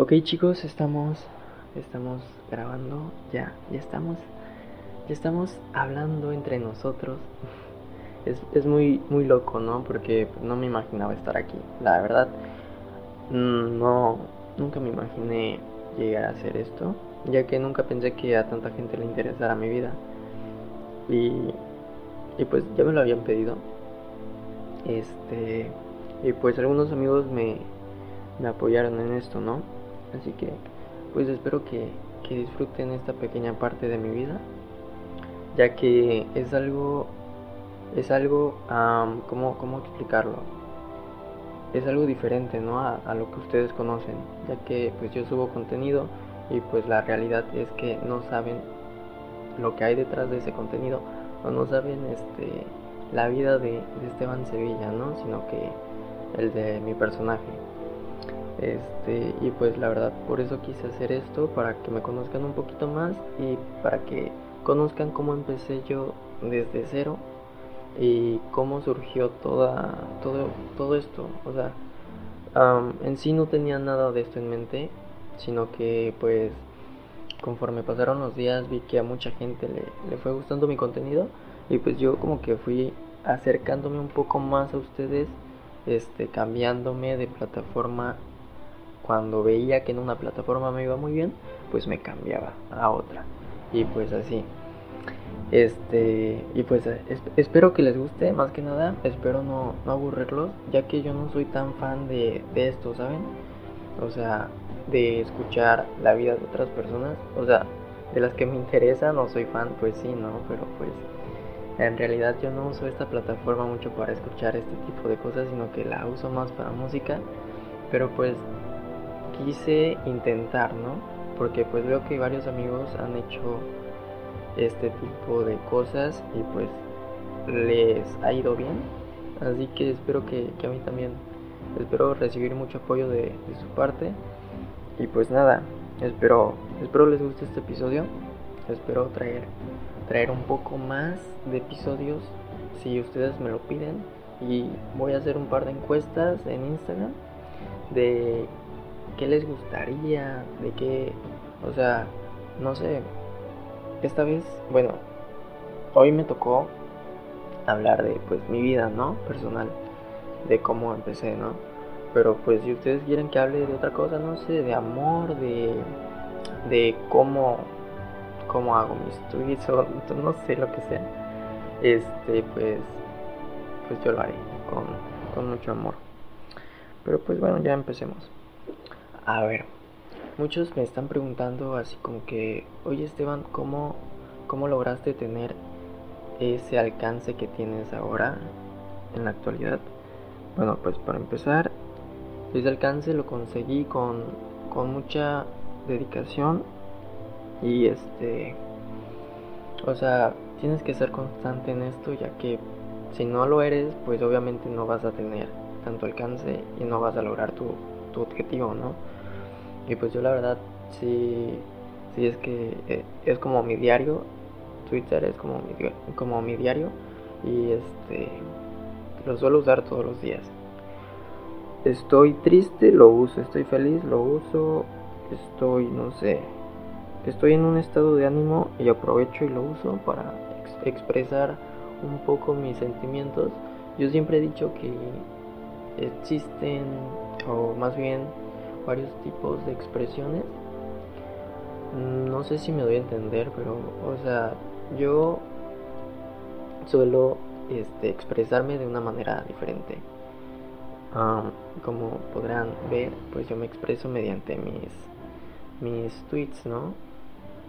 Ok chicos, estamos, estamos grabando, ya, ya estamos, ya estamos hablando entre nosotros. Es, es muy, muy loco, ¿no? Porque no me imaginaba estar aquí. La verdad, no, nunca me imaginé llegar a hacer esto, ya que nunca pensé que a tanta gente le interesara mi vida. Y, y pues ya me lo habían pedido. Este, y pues algunos amigos me, me apoyaron en esto, ¿no? Así que pues espero que, que disfruten esta pequeña parte de mi vida, ya que es algo, es algo, um, ¿cómo, ¿cómo explicarlo? Es algo diferente, ¿no? A, lo que ustedes conocen, ya que pues yo subo contenido y pues la realidad es que no saben lo que hay detrás de ese contenido o no saben este la vida de, de Esteban Sevilla, ¿no? Sino que el de mi personaje. Este, y pues la verdad por eso quise hacer esto, para que me conozcan un poquito más y para que conozcan cómo empecé yo desde cero y cómo surgió toda, todo, todo esto. O sea, um, en sí no tenía nada de esto en mente, sino que pues conforme pasaron los días vi que a mucha gente le, le fue gustando mi contenido y pues yo como que fui acercándome un poco más a ustedes, este, cambiándome de plataforma cuando veía que en una plataforma me iba muy bien, pues me cambiaba a otra. Y pues así. Este, y pues es, espero que les guste, más que nada, espero no, no, aburrirlos, ya que yo no soy tan fan de, de esto, ¿saben? O sea, de escuchar la vida de otras personas, o sea, de las que me interesan, no soy fan, pues sí, ¿no? Pero pues en realidad yo no uso esta plataforma mucho para escuchar este tipo de cosas, sino que la uso más para música. Pero pues quise intentar, ¿no? Porque pues veo que varios amigos han hecho este tipo de cosas y pues les ha ido bien. Así que espero que, que a mí también, espero recibir mucho apoyo de, de, su parte. Y pues nada, espero, espero les guste este episodio. Espero traer, traer un poco más de episodios si ustedes me lo piden. Y voy a hacer un par de encuestas en Instagram de qué les gustaría, de qué, o sea, no sé, esta vez, bueno, hoy me tocó hablar de pues mi vida, ¿no? Personal, de cómo empecé, ¿no? Pero pues si ustedes quieren que hable de otra cosa, no sé, de amor, de, de cómo, cómo hago mis tweets o no sé lo que sea, este, pues, pues yo lo haré con, con mucho amor. Pero pues bueno, ya empecemos. A ver, muchos me están preguntando así como que, oye Esteban, ¿cómo, ¿cómo lograste tener ese alcance que tienes ahora en la actualidad? Bueno, pues para empezar, ese alcance lo conseguí con, con mucha dedicación y este, o sea, tienes que ser constante en esto ya que si no lo eres, pues obviamente no vas a tener tanto alcance y no vas a lograr tu, tu objetivo, ¿no? Y pues yo la verdad sí, sí es que eh, es como mi diario, Twitter es como mi, como mi diario y este lo suelo usar todos los días. Estoy triste, lo uso, estoy feliz, lo uso, estoy, no sé, estoy en un estado de ánimo y aprovecho y lo uso para ex expresar un poco mis sentimientos. Yo siempre he dicho que existen, o más bien varios tipos de expresiones. No sé si me doy a entender, pero, o sea, yo suelo este, expresarme de una manera diferente. Um, como podrán ver, pues yo me expreso mediante mis, mis tweets, ¿no?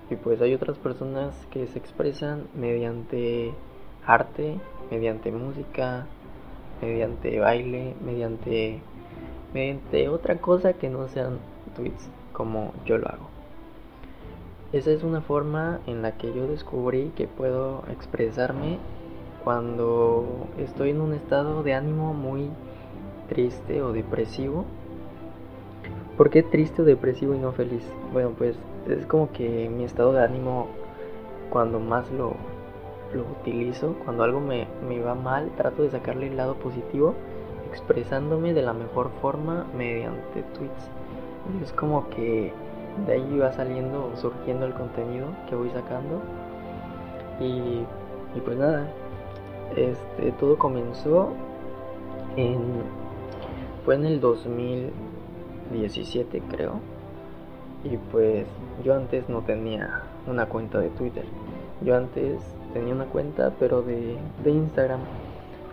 Y pues hay otras personas que se expresan mediante arte, mediante música, mediante baile, mediante mediante otra cosa que no sean tweets como yo lo hago. Esa es una forma en la que yo descubrí que puedo expresarme cuando estoy en un estado de ánimo muy triste o depresivo. ¿Por qué triste o depresivo y no feliz? Bueno, pues es como que mi estado de ánimo cuando más lo, utilizo, cuando algo me va mal, trato de sacarle el lado positivo expresándome de la mejor forma mediante tweets. es como que de ahí va saliendo, surgiendo el contenido que voy sacando. Y, y pues nada, este, todo comenzó en, fue en el 2017 creo. Y pues yo antes no tenía una cuenta de Twitter. Yo antes tenía una cuenta pero de, de Instagram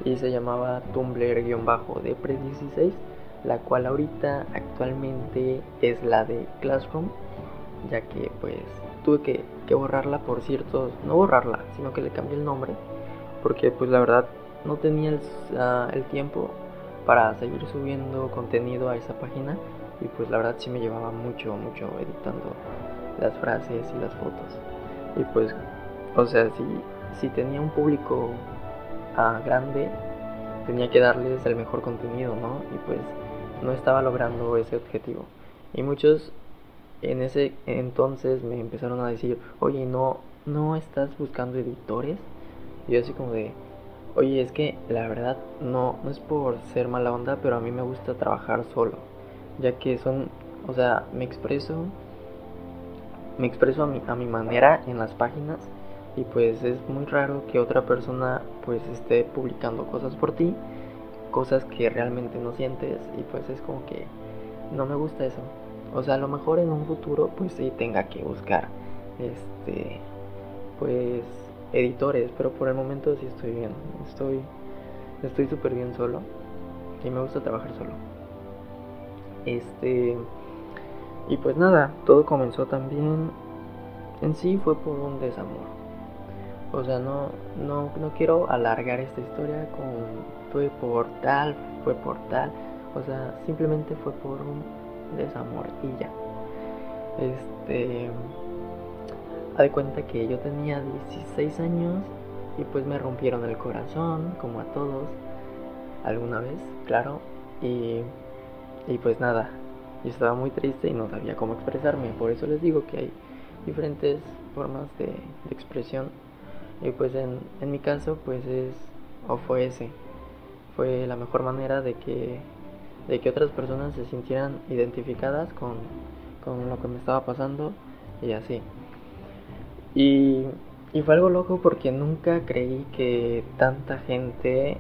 y se llamaba Tumblr-Depre16, la cual ahorita actualmente es la de Classroom, ya que pues tuve que, que borrarla por ciertos, no borrarla, sino que le cambié el nombre, porque pues la verdad no tenía el, uh, el tiempo para seguir subiendo contenido a esa página y pues la verdad sí me llevaba mucho, mucho editando las frases y las fotos. Y pues, o sea, si, si tenía un público uh, grande, tenía que darles el mejor contenido, ¿no? Y pues no estaba logrando ese objetivo. Y muchos en ese entonces me empezaron a decir, oye, no, no estás buscando editores. Y yo así como de, Oye, es que la verdad no, no es por ser mala onda, pero a mí me gusta trabajar solo, ya que son, o sea, me expreso, me expreso a mi, a mi manera en las páginas y pues es muy raro que otra persona pues esté publicando cosas por ti, cosas que realmente no sientes y pues es como que no me gusta eso. O sea, a lo mejor en un futuro pues sí tenga que buscar este pues editores, pero por el momento sí estoy bien. Estoy estoy súper bien solo y me gusta trabajar solo. Este y pues nada, todo comenzó también en sí fue por un desamor. O sea, no no no quiero alargar esta historia con fue por tal, fue por tal, o sea, simplemente fue por un desamor y ya. Este a de cuenta que yo tenía 16 años y pues me rompieron el corazón, como a todos, alguna vez, claro. Y, y pues nada, yo estaba muy triste y no sabía cómo expresarme. Por eso les digo que hay diferentes formas de, de expresión. Y pues en, en, mi caso, pues es, o fue ese, fue la mejor manera de que, de que otras personas se sintieran identificadas con, con lo que me estaba pasando y así. Y, y fue algo loco porque nunca creí que tanta gente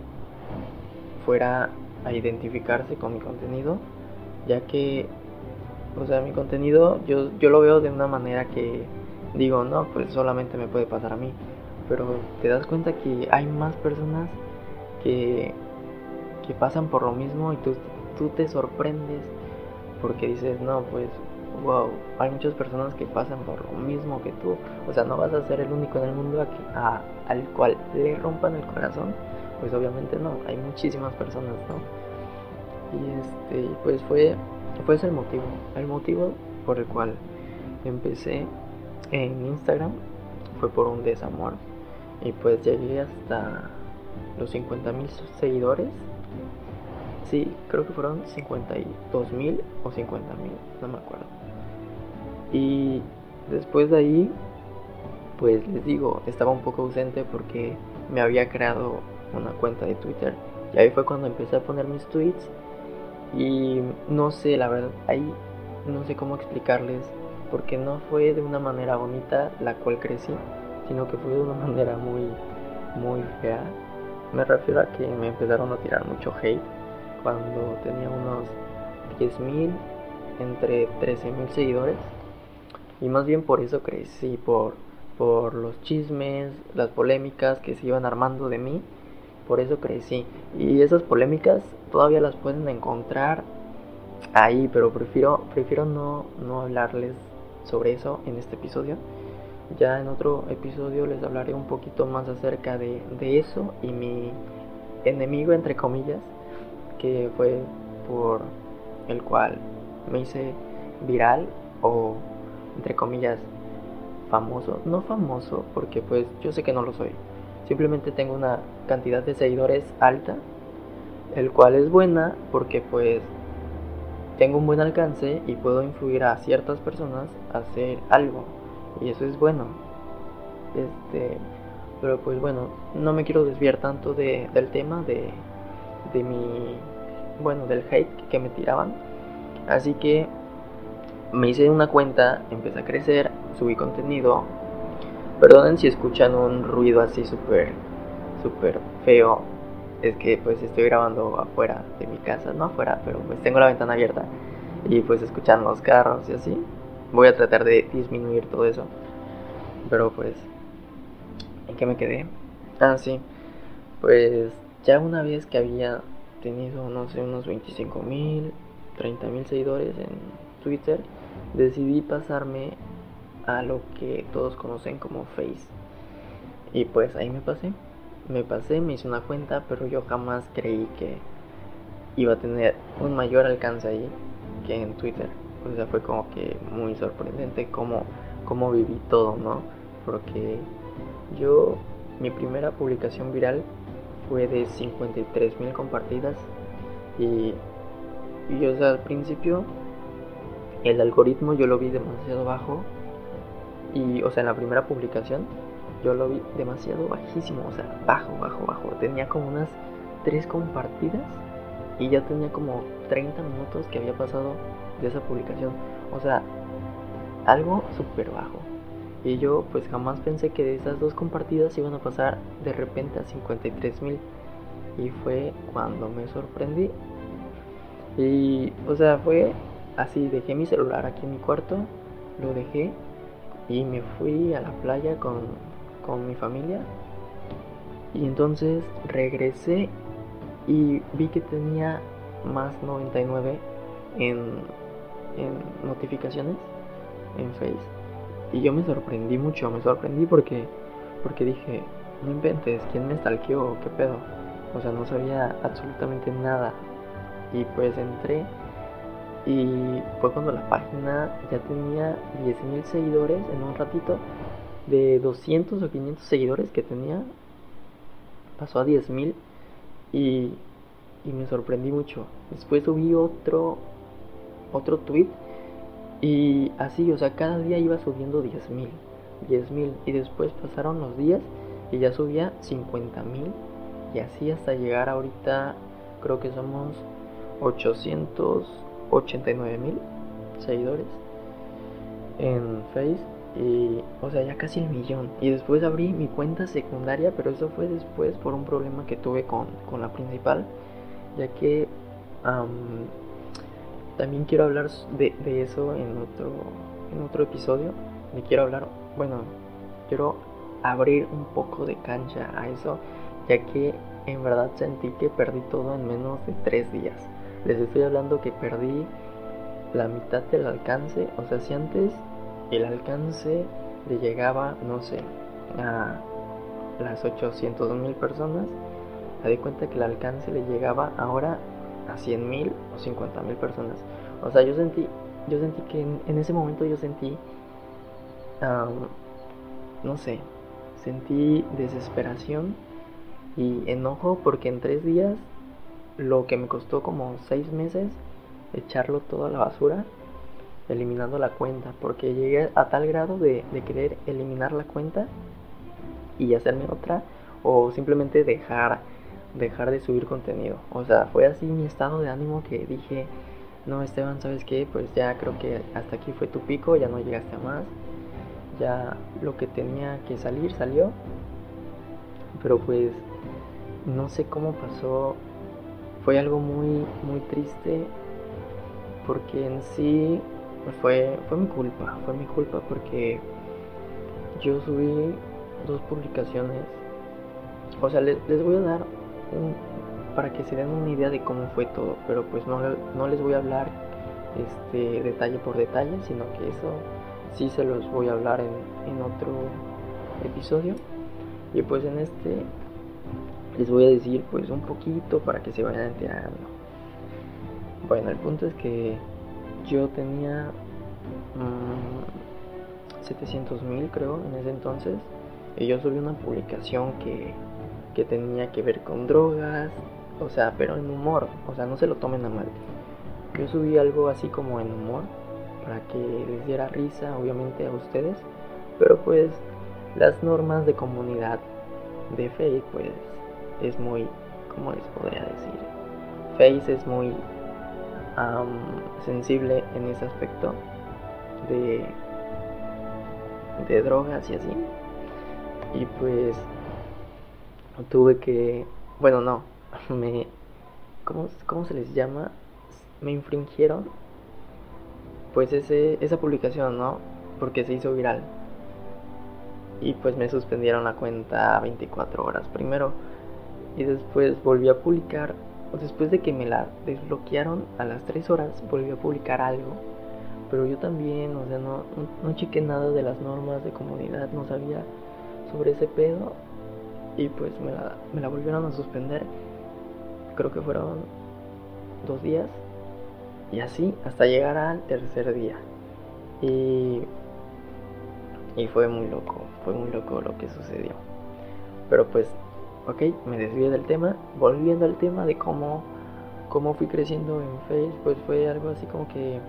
fuera a identificarse con mi contenido, ya que, o sea, mi contenido yo, yo lo veo de una manera que digo, no, pues solamente me puede pasar a mí, pero te das cuenta que hay más personas que, que pasan por lo mismo y tú, tú te sorprendes porque dices, no, pues wow, hay muchas personas que pasan por lo mismo que tú. O sea, no vas a ser el único en el mundo a que, a, al cual le rompan el corazón. Pues obviamente no, hay muchísimas personas, ¿no? Y este, pues fue, fue ese el motivo. El motivo por el cual empecé en Instagram fue por un desamor. Y pues llegué hasta los 50 mil seguidores. Sí, creo que fueron 52 mil o 50 mil, no me acuerdo. Y después de ahí, pues les digo, estaba un poco ausente porque me había creado una cuenta de Twitter. Y ahí fue cuando empecé a poner mis tweets. Y no sé, la verdad, ahí no sé cómo explicarles. Porque no fue de una manera bonita la cual crecí, sino que fue de una manera muy, muy fea. Me refiero a que me empezaron a tirar mucho hate cuando tenía unos 10.000, entre 13.000 seguidores. Y más bien por eso crecí, por, por los chismes, las polémicas que se iban armando de mí. Por eso crecí. Y esas polémicas todavía las pueden encontrar ahí, pero prefiero, prefiero no, no hablarles sobre eso en este episodio. Ya en otro episodio les hablaré un poquito más acerca de, de eso y mi enemigo, entre comillas, que fue por el cual me hice viral o entre comillas, famoso. No famoso, porque pues yo sé que no lo soy. Simplemente tengo una cantidad de seguidores alta, el cual es buena porque pues tengo un buen alcance y puedo influir a ciertas personas a hacer algo. Y eso es bueno. Este, pero pues bueno, no me quiero desviar tanto de, del tema de, de mi, bueno, del hate que me tiraban. Así que me hice una cuenta, empecé a crecer, subí contenido. Perdonen si escuchan un ruido así súper, súper feo. Es que pues estoy grabando afuera de mi casa, no afuera, pero pues tengo la ventana abierta y pues escuchan los carros y así. Voy a tratar de disminuir todo eso. Pero pues, ¿en qué me quedé? Ah, sí. Pues ya una vez que había tenido, no sé, unos 25 mil, 30 mil seguidores en Twitter, decidí pasarme a lo que todos conocen como Face. Y pues ahí me pasé. Me pasé, me hice una cuenta, pero yo jamás creí que iba a tener un mayor alcance ahí que en Twitter. O sea, fue como que muy sorprendente cómo, cómo viví todo, ¿no? Porque yo, mi primera publicación viral fue de 53 mil compartidas. Y, y o sea, al principio el algoritmo yo lo vi demasiado bajo. Y o sea en la primera publicación yo lo vi demasiado bajísimo o sea bajo bajo bajo. Tenía como unas tres compartidas y ya tenía como 30 minutos que había pasado de esa publicación. O sea algo súper bajo. Y yo pues jamás pensé que de esas dos compartidas iban a pasar de repente a 53 mil. Y fue cuando me sorprendí. Y o sea fue Así dejé mi celular aquí en mi cuarto, lo dejé y me fui a la playa con, con mi familia. Y entonces regresé y vi que tenía más 99 en, en notificaciones en Face. Y yo me sorprendí mucho, me sorprendí porque, porque dije, no inventes, ¿quién me stalkeó? ¿Qué pedo? O sea, no sabía absolutamente nada. Y pues entré y fue cuando la página ya tenía 10.000 seguidores en un ratito. De 200 o 500 seguidores que tenía, pasó a 10.000 y, y me sorprendí mucho. Después subí otro, otro tweet. Y así, o sea, cada día iba subiendo 10.000, 10.000 y después pasaron los días y ya subía 50.000 y así hasta llegar ahorita creo que somos 800 89 mil seguidores en Face. Y o sea ya casi el millón. Y después abrí mi cuenta secundaria pero eso fue después por un problema que tuve con, con la principal ya que también quiero hablar de, eso en otro en otro episodio me quiero hablar bueno quiero abrir un poco de cancha a eso ya que en verdad sentí que perdí todo en menos de tres días les estoy hablando que perdí la mitad del alcance. O sea, si antes el alcance le llegaba, no sé, a las 800 mil personas, me di cuenta que el alcance le llegaba ahora a 100 mil o 50 mil personas. O sea, yo sentí, yo sentí que en, ese momento yo sentí, no sé, sentí desesperación y enojo porque en tres días lo que me costó como seis meses echarlo todo a la basura, eliminando la cuenta, porque llegué a tal grado de, querer eliminar la cuenta y hacerme otra, o simplemente dejar, dejar de subir contenido. O sea, fue así mi estado de ánimo que dije, no Esteban, ¿sabes qué? Pues ya creo que hasta aquí fue tu pico, ya no llegaste a más, ya lo que tenía que salir salió, pero pues no sé cómo pasó fue algo muy, muy triste porque en sí fue, fue mi culpa, fue mi culpa porque yo subí dos publicaciones. O sea, les, voy a dar para que se den una idea de cómo fue todo, pero pues no, no les voy a hablar este detalle por detalle, sino que eso sí se los voy a hablar en, en otro episodio. Y pues en este les voy a decir pues un poquito para que se vayan enterando. Bueno, el punto es que yo tenía 700 mm, mil creo en ese entonces y yo subí una publicación que, que tenía que ver con drogas, o sea, pero en humor, o sea, no se lo tomen a mal. Yo subí algo así como en humor para que les diera risa, obviamente, a ustedes, pero pues las normas de comunidad de fe, pues es muy, ¿cómo les podría decir? Face es muy sensible en ese aspecto. de, de drogas y así. Y pues tuve que, bueno, no, me, ¿cómo, cómo se les llama? Me infringieron pues ese, esa publicación, ¿no? Porque se hizo viral. Y pues me suspendieron la cuenta 24 horas primero. Y después volví a publicar, después de que me la desbloquearon a las 3 horas, volví a publicar algo. Pero yo también, o sea, no, no, chequé nada de las normas de comunidad, no sabía sobre ese pedo. Y pues me la, me la volvieron a suspender. Creo que fueron dos días y así hasta llegar al tercer día. Y, y fue muy loco, fue muy loco lo que sucedió. Pero pues, ok, me desvié del tema. Volviendo al tema de cómo, cómo fui creciendo en Facebook, pues fue algo así como que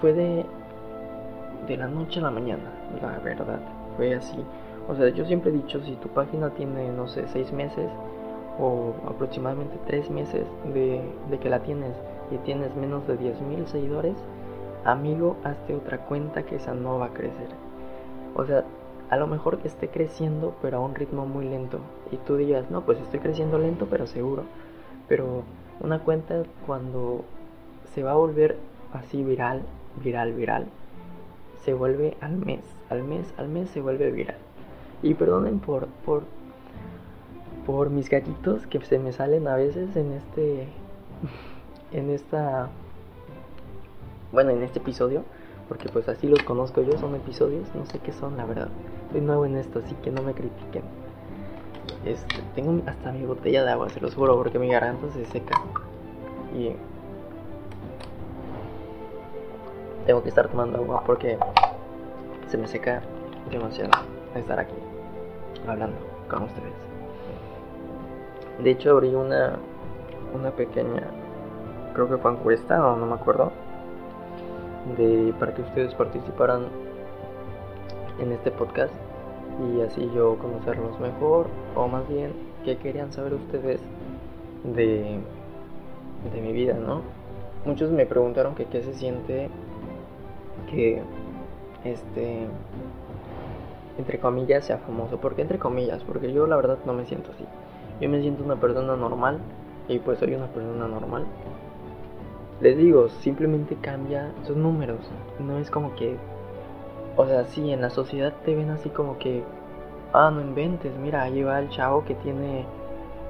fue de, de la noche a la mañana, la verdad. Fue así. O sea, yo siempre he dicho, si tu página tiene, no sé, seis meses o aproximadamente tres meses de, de que la tienes y tienes menos de 10.000 seguidores, amigo, hazte otra cuenta que esa no va a crecer. O sea, a lo mejor que esté creciendo, pero a un ritmo muy lento. Y tú digas, no, pues estoy creciendo lento, pero seguro. Pero una cuenta cuando se va a volver así viral, viral, viral, se vuelve al mes, al mes, al mes se vuelve viral. Y perdonen por, por, por mis gatitos que se me salen a veces en este en esta bueno en este episodio porque pues así los conozco yo son episodios no sé qué son la verdad. Soy nuevo en esto así que no me critiquen. Este, tengo hasta mi botella de agua se los juro porque mi garganta se seca. Y tengo que estar tomando agua porque se me seca demasiado estar aquí hablando con ustedes de hecho abrí una una pequeña creo que fue encuesta o no me acuerdo, de, para que ustedes participaran en este podcast y así yo conocerlos mejor o más bien qué querían saber ustedes de, de mi vida, ¿no? Muchos me preguntaron que qué se siente que este entre comillas sea famoso. ¿Por qué entre comillas? Porque yo la verdad no me siento así. Yo me siento una persona normal y pues soy una persona normal les digo, simplemente cambia sus números. No es como que, o sea, sí, en la sociedad te ven así como que, ah, no inventes, mira, ahí va el chavo que tiene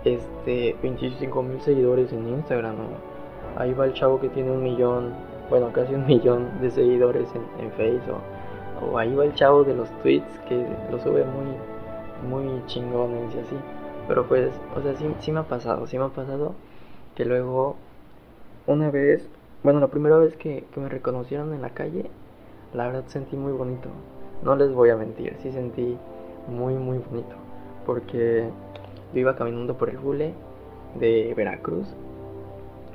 este 25 mil seguidores en Instagram, ahí va el chavo que tiene un millón, bueno, casi un millón de seguidores en, en Facebook, o, ahí va el chavo de los tweets que lo sube muy, muy chingones y así. Pero pues, o sea, sí, sí me ha pasado, sí me ha pasado que luego una vez, bueno, la primera vez que, me reconocieron en la calle, la verdad sentí muy bonito. No les voy a mentir, sí sentí muy, muy bonito. Porque yo iba caminando por el bule de Veracruz.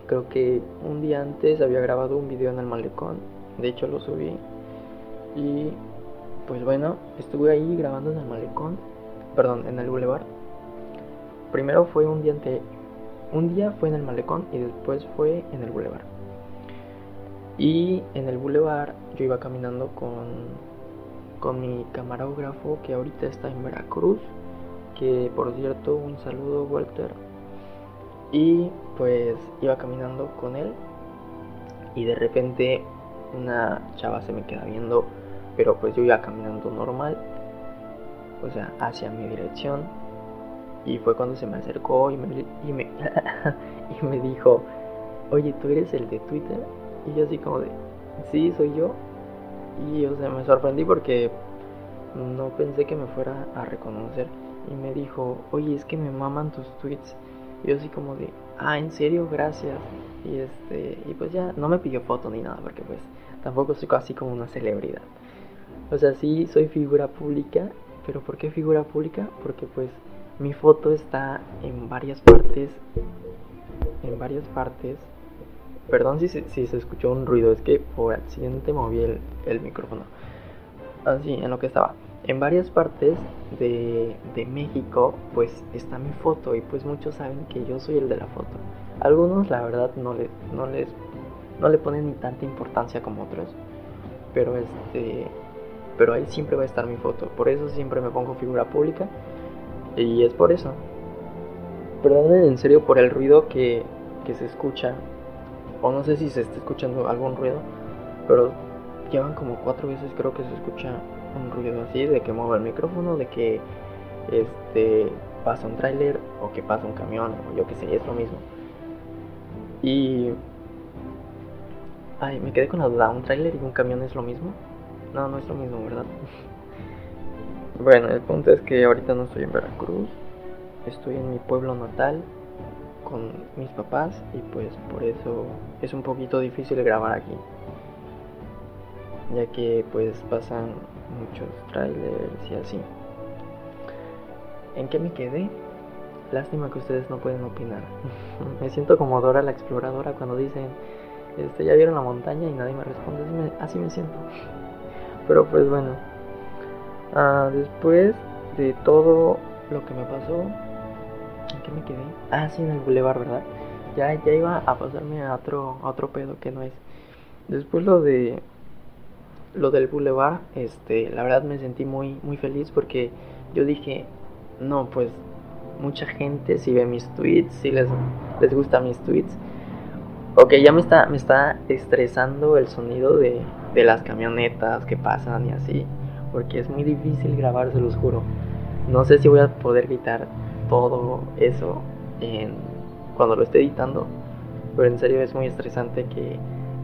Creo que un día antes había grabado un video en el malecón. De hecho lo subí. Y pues bueno, estuve ahí grabando en el malecón. Perdón, en el boulevard. Primero fue un día un día fue en el malecón y después fue en el bulevar. Y en el bulevar yo iba caminando con, con mi camarógrafo que ahorita está en Veracruz. Que por cierto, un saludo Walter. Y pues iba caminando con él. Y de repente una chava se me queda viendo. Pero pues yo iba caminando normal. O sea, hacia mi dirección y fue cuando se me acercó y me, y me, y me dijo, oye, ¿tú eres el de Twitter? Y yo así como de, sí, soy yo. Y o sea, me sorprendí porque no pensé que me fuera a reconocer. Y me dijo, oye, es que me maman tus tweets. Y yo así como de, ah, en serio, gracias. Y este, y pues ya no me pidió foto ni nada, porque pues tampoco soy así como una celebridad. O sea, sí soy figura pública, pero ¿por qué figura pública? Porque pues mi foto está en varias partes. En varias partes. Perdón si si se escuchó un ruido, es que por accidente moví el, el micrófono. Así, en lo que estaba. En varias partes de, de México, pues está mi foto y pues muchos saben que yo soy el de la foto. Algunos, la verdad, no les, no les, no le ponen ni tanta importancia como otros. pero este pero ahí siempre va a estar mi foto. Por eso siempre me pongo figura pública y es por eso. Perdonen en serio por el ruido que, que se escucha o no sé si se está escuchando algún ruido, pero llevan como cuatro veces creo que se escucha un ruido así de que muevo el micrófono, de que este pasa un tráiler o que pasa un camión o yo que sé, es lo mismo. Y ay, me quedé con la duda, un tráiler y un camión es lo mismo? No, no es lo mismo, ¿verdad? bueno, el punto es que ahorita no estoy en Veracruz, estoy en mi pueblo natal con mis papás y pues por eso es un poquito difícil grabar aquí ya que pues pasan muchos trailers y así. ¿En qué me quedé? Lástima que ustedes no pueden opinar. me siento como Dora la exploradora cuando dicen, este, ya vieron la montaña y nadie me responde. Así me, siento. Pero pues bueno. Ah, después de todo lo que me pasó, ¿en qué me quedé? Ah, sí, en el bulevar, ¿verdad? Ya, ya iba a pasarme a otro, otro pedo que no es. Después lo de lo del Boulevard, este, la verdad me sentí muy, muy feliz porque yo dije, no, pues mucha gente si ve mis tweets, si les, les gusta mis tweets. Ok, ya me está, me está estresando el sonido de, de las camionetas que pasan y así, porque es muy difícil grabar, se los juro. No sé si voy a poder quitar todo eso cuando lo esté editando, pero en serio es muy estresante que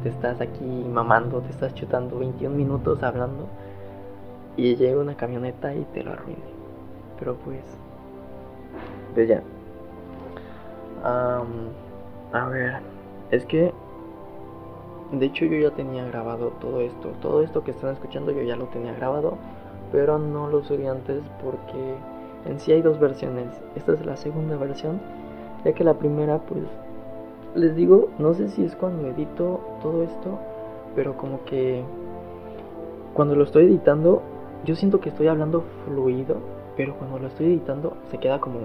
te estás aquí mamando, te estás chutando 21 minutos hablando y llega una camioneta y te lo arruine. Pero pues, pues ya. a ver, es que de hecho yo ya tenía grabado todo esto. Todo esto que están escuchando yo ya lo tenía grabado, pero no lo subí antes porque en sí hay dos versiones. Esta es la segunda versión, ya que la primera pues les digo, no sé si es cuando edito todo esto, pero como que cuando lo estoy editando, yo siento que estoy hablando fluido, pero cuando lo estoy editando se queda como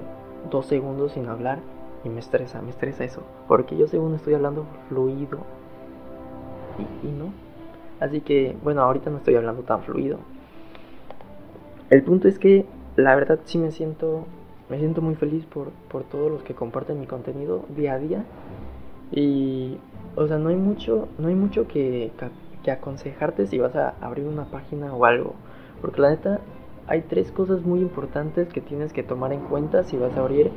dos segundos sin hablar y me estresa, me estresa eso, porque yo según estoy hablando fluido y, no. Así que, bueno, ahorita no estoy hablando tan fluido. El punto es que la verdad sí me siento me siento muy feliz por, por todos los que comparten mi contenido día a día y, o sea, no hay mucho, no hay mucho que, que aconsejarte si vas a abrir una página o algo. Porque la neta, hay tres cosas muy importantes que tienes que tomar en cuenta si vas a abrir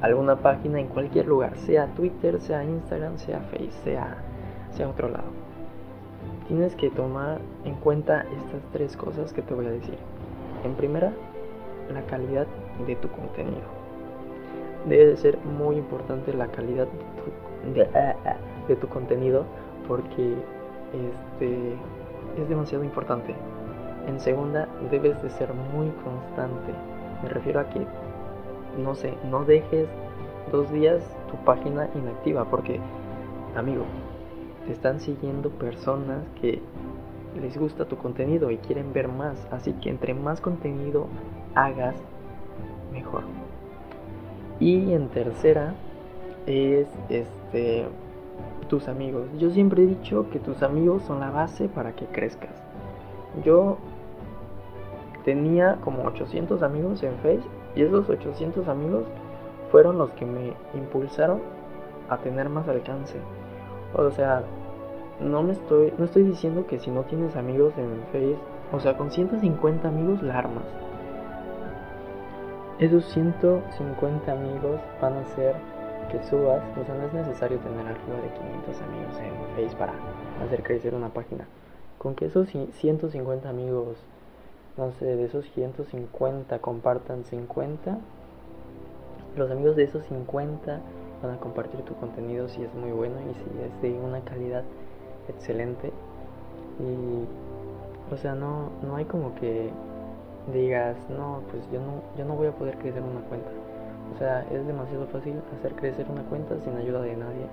alguna página en cualquier lugar, sea Twitter, sea Instagram, sea Face, sea, sea otro lado. Tienes que tomar en cuenta estas tres cosas que te voy a decir. En primera, la calidad de tu contenido. Debe ser muy importante la calidad de tu de, tu contenido porque este, es demasiado importante. En segunda, debes de ser muy constante. Me refiero a que, no sé, no dejes dos días tu página inactiva porque, amigo, te están siguiendo personas que les gusta tu contenido y quieren ver más. Así que entre más contenido hagas, mejor. Y en tercera, es este tus amigos. Yo siempre he dicho que tus amigos son la base para que crezcas. Yo tenía como 800 amigos en Face y esos 800 amigos fueron los que me impulsaron a tener más alcance. O sea, no me estoy no estoy diciendo que si no tienes amigos en Face, o sea, con 150 amigos la armas. Esos 150 amigos van a ser que subas, o sea, no es necesario tener arriba de 500 amigos en Face para hacer crecer una página. Con que esos 150 amigos, no sé, de esos 150 compartan 50, los amigos de esos 50 van a compartir tu contenido si es muy bueno y si es de una calidad excelente. Y, o sea, no, no hay como que digas, no, pues yo no, yo no voy a poder crecer una cuenta o sea, es demasiado fácil hacer crecer una cuenta sin ayuda de nadie.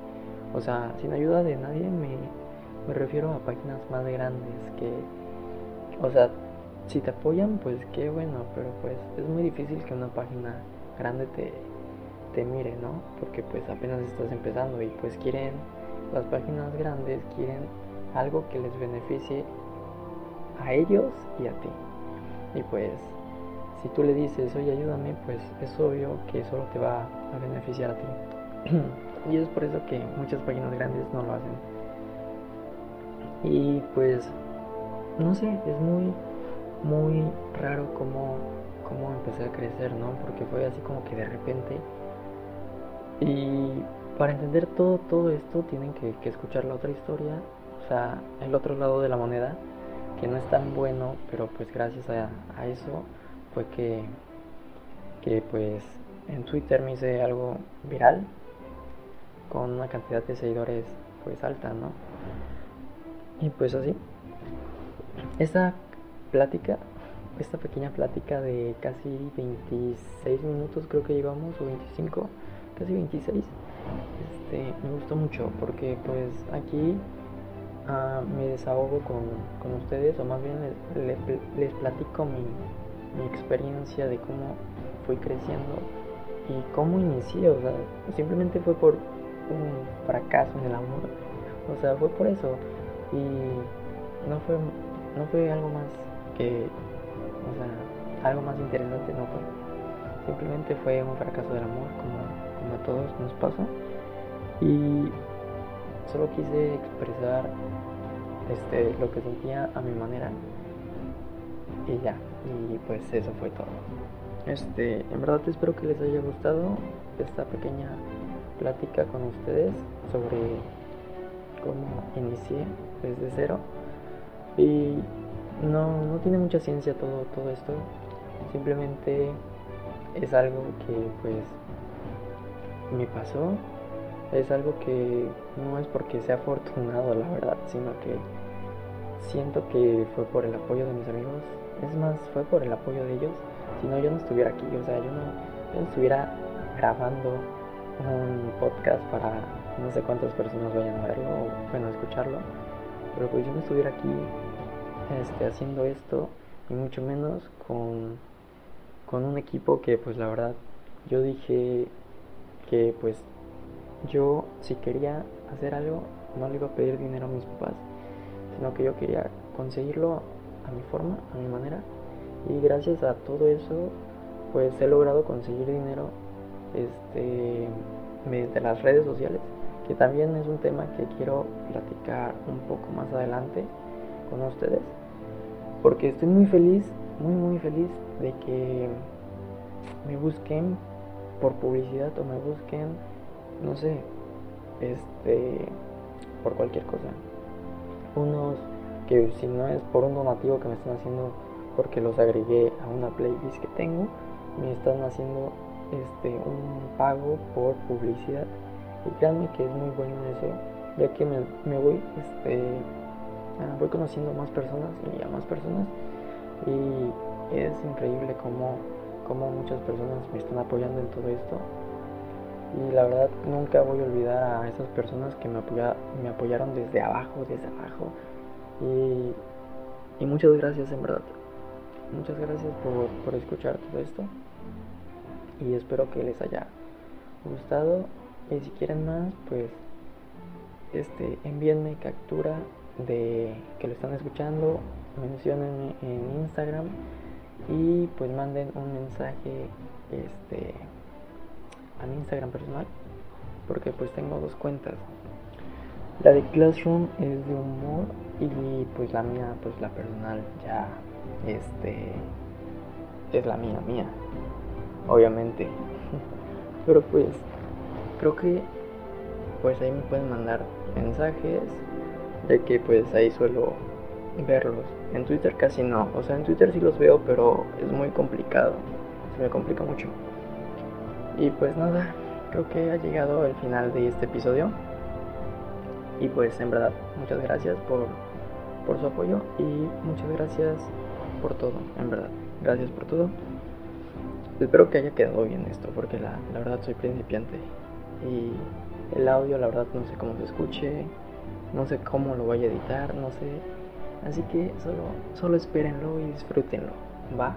O sea, sin ayuda de nadie me, me refiero a páginas más grandes que, o sea, si te apoyan, pues qué bueno, pero pues es muy difícil que una página grande te, te mire, ¿no? Porque pues apenas estás empezando y pues quieren, las páginas grandes quieren algo que les beneficie a ellos y a ti. Y pues si tú le dices, oye, ayúdame, pues es obvio que solo te va a beneficiar a ti. y es por eso que muchas páginas grandes no lo hacen. Y pues, no sé, es muy, muy raro cómo, cómo empecé a crecer, ¿no? Porque fue así como que de repente. Y para entender todo, todo esto tienen que, escuchar la otra historia, o sea, el otro lado de la moneda, que no es tan bueno, pero pues gracias a, a eso fue que, que pues en Twitter me hice algo viral con una cantidad de seguidores pues alta, ¿no? Y pues así. Esta plática, esta pequeña plática de casi 26 minutos creo que llevamos, o 25, casi 26, este, me gustó mucho porque pues aquí uh, me desahogo con, con, ustedes, o más bien les, platico mi, mi experiencia de cómo fui creciendo y cómo inicié, o sea, simplemente fue por un fracaso en el amor, o sea, fue por eso. Y no fue, no fue algo más que, o sea, algo más interesante no fue, simplemente fue un fracaso del amor como a todos nos pasa y solo quise expresar este, lo que sentía a mi manera y ya, y pues eso fue todo. Este, en verdad espero que les haya gustado esta pequeña plática con ustedes sobre cómo inicié desde cero. Y no, no tiene mucha ciencia todo, todo esto. Simplemente es algo que pues me pasó. Es algo que no es porque sea afortunado, la verdad, sino que siento que fue por el apoyo de mis amigos, es más, fue por el apoyo de ellos. Si no, yo no estuviera aquí. O sea, yo no, no estuviera grabando un podcast para no sé cuántas personas vayan a verlo o bueno, a escucharlo. Pero pues yo no estuviera aquí este, haciendo esto, y mucho menos con, con un equipo que pues la verdad yo dije que pues yo si quería hacer algo no le iba a pedir dinero a mis papás, sino que yo quería conseguirlo a mi forma, a mi manera. Y gracias a todo eso, pues he logrado conseguir dinero este, mediante las redes sociales, que también es un tema que quiero platicar un poco más adelante con ustedes, porque estoy muy feliz, muy muy feliz de que me busquen por publicidad o me busquen, no sé, este, por cualquier cosa. Unos que si no es por un donativo que me están haciendo porque los agregué a una playlist que tengo, me están haciendo este un pago por publicidad. Y créanme que es muy bueno eso, ya que me, me voy este ah, voy conociendo más personas y a más personas y es increíble como, como muchas personas me están apoyando en todo esto y la verdad nunca voy a olvidar a esas personas que me, apoya, me apoyaron desde abajo, desde abajo y, y muchas gracias en verdad. Muchas gracias por, por escuchar todo esto. Y espero que les haya gustado. Y si quieren más, pues este, envíenme captura de que lo están escuchando, mencionenme en Instagram y pues manden un mensaje este a mi Instagram personal porque pues tengo dos cuentas. La de Classroom es de humor y pues la mía, pues la personal ya, este, es la mía, mía, obviamente. Pero pues, creo que, pues ahí me pueden mandar mensajes, de que pues ahí suelo verlos. En Twitter casi no, o sea, en Twitter sí los veo, pero es muy complicado, se me complica mucho. Y pues nada, creo que ha llegado el final de este episodio. Y pues en verdad, muchas gracias por, por su apoyo y muchas gracias por todo, en verdad. Gracias por todo. Espero que haya quedado bien esto, porque la, la verdad soy principiante. Y el audio, la verdad, no sé cómo se escuche, no sé cómo lo voy a editar, no sé. Así que solo, solo espérenlo y disfrútenlo, ¿va?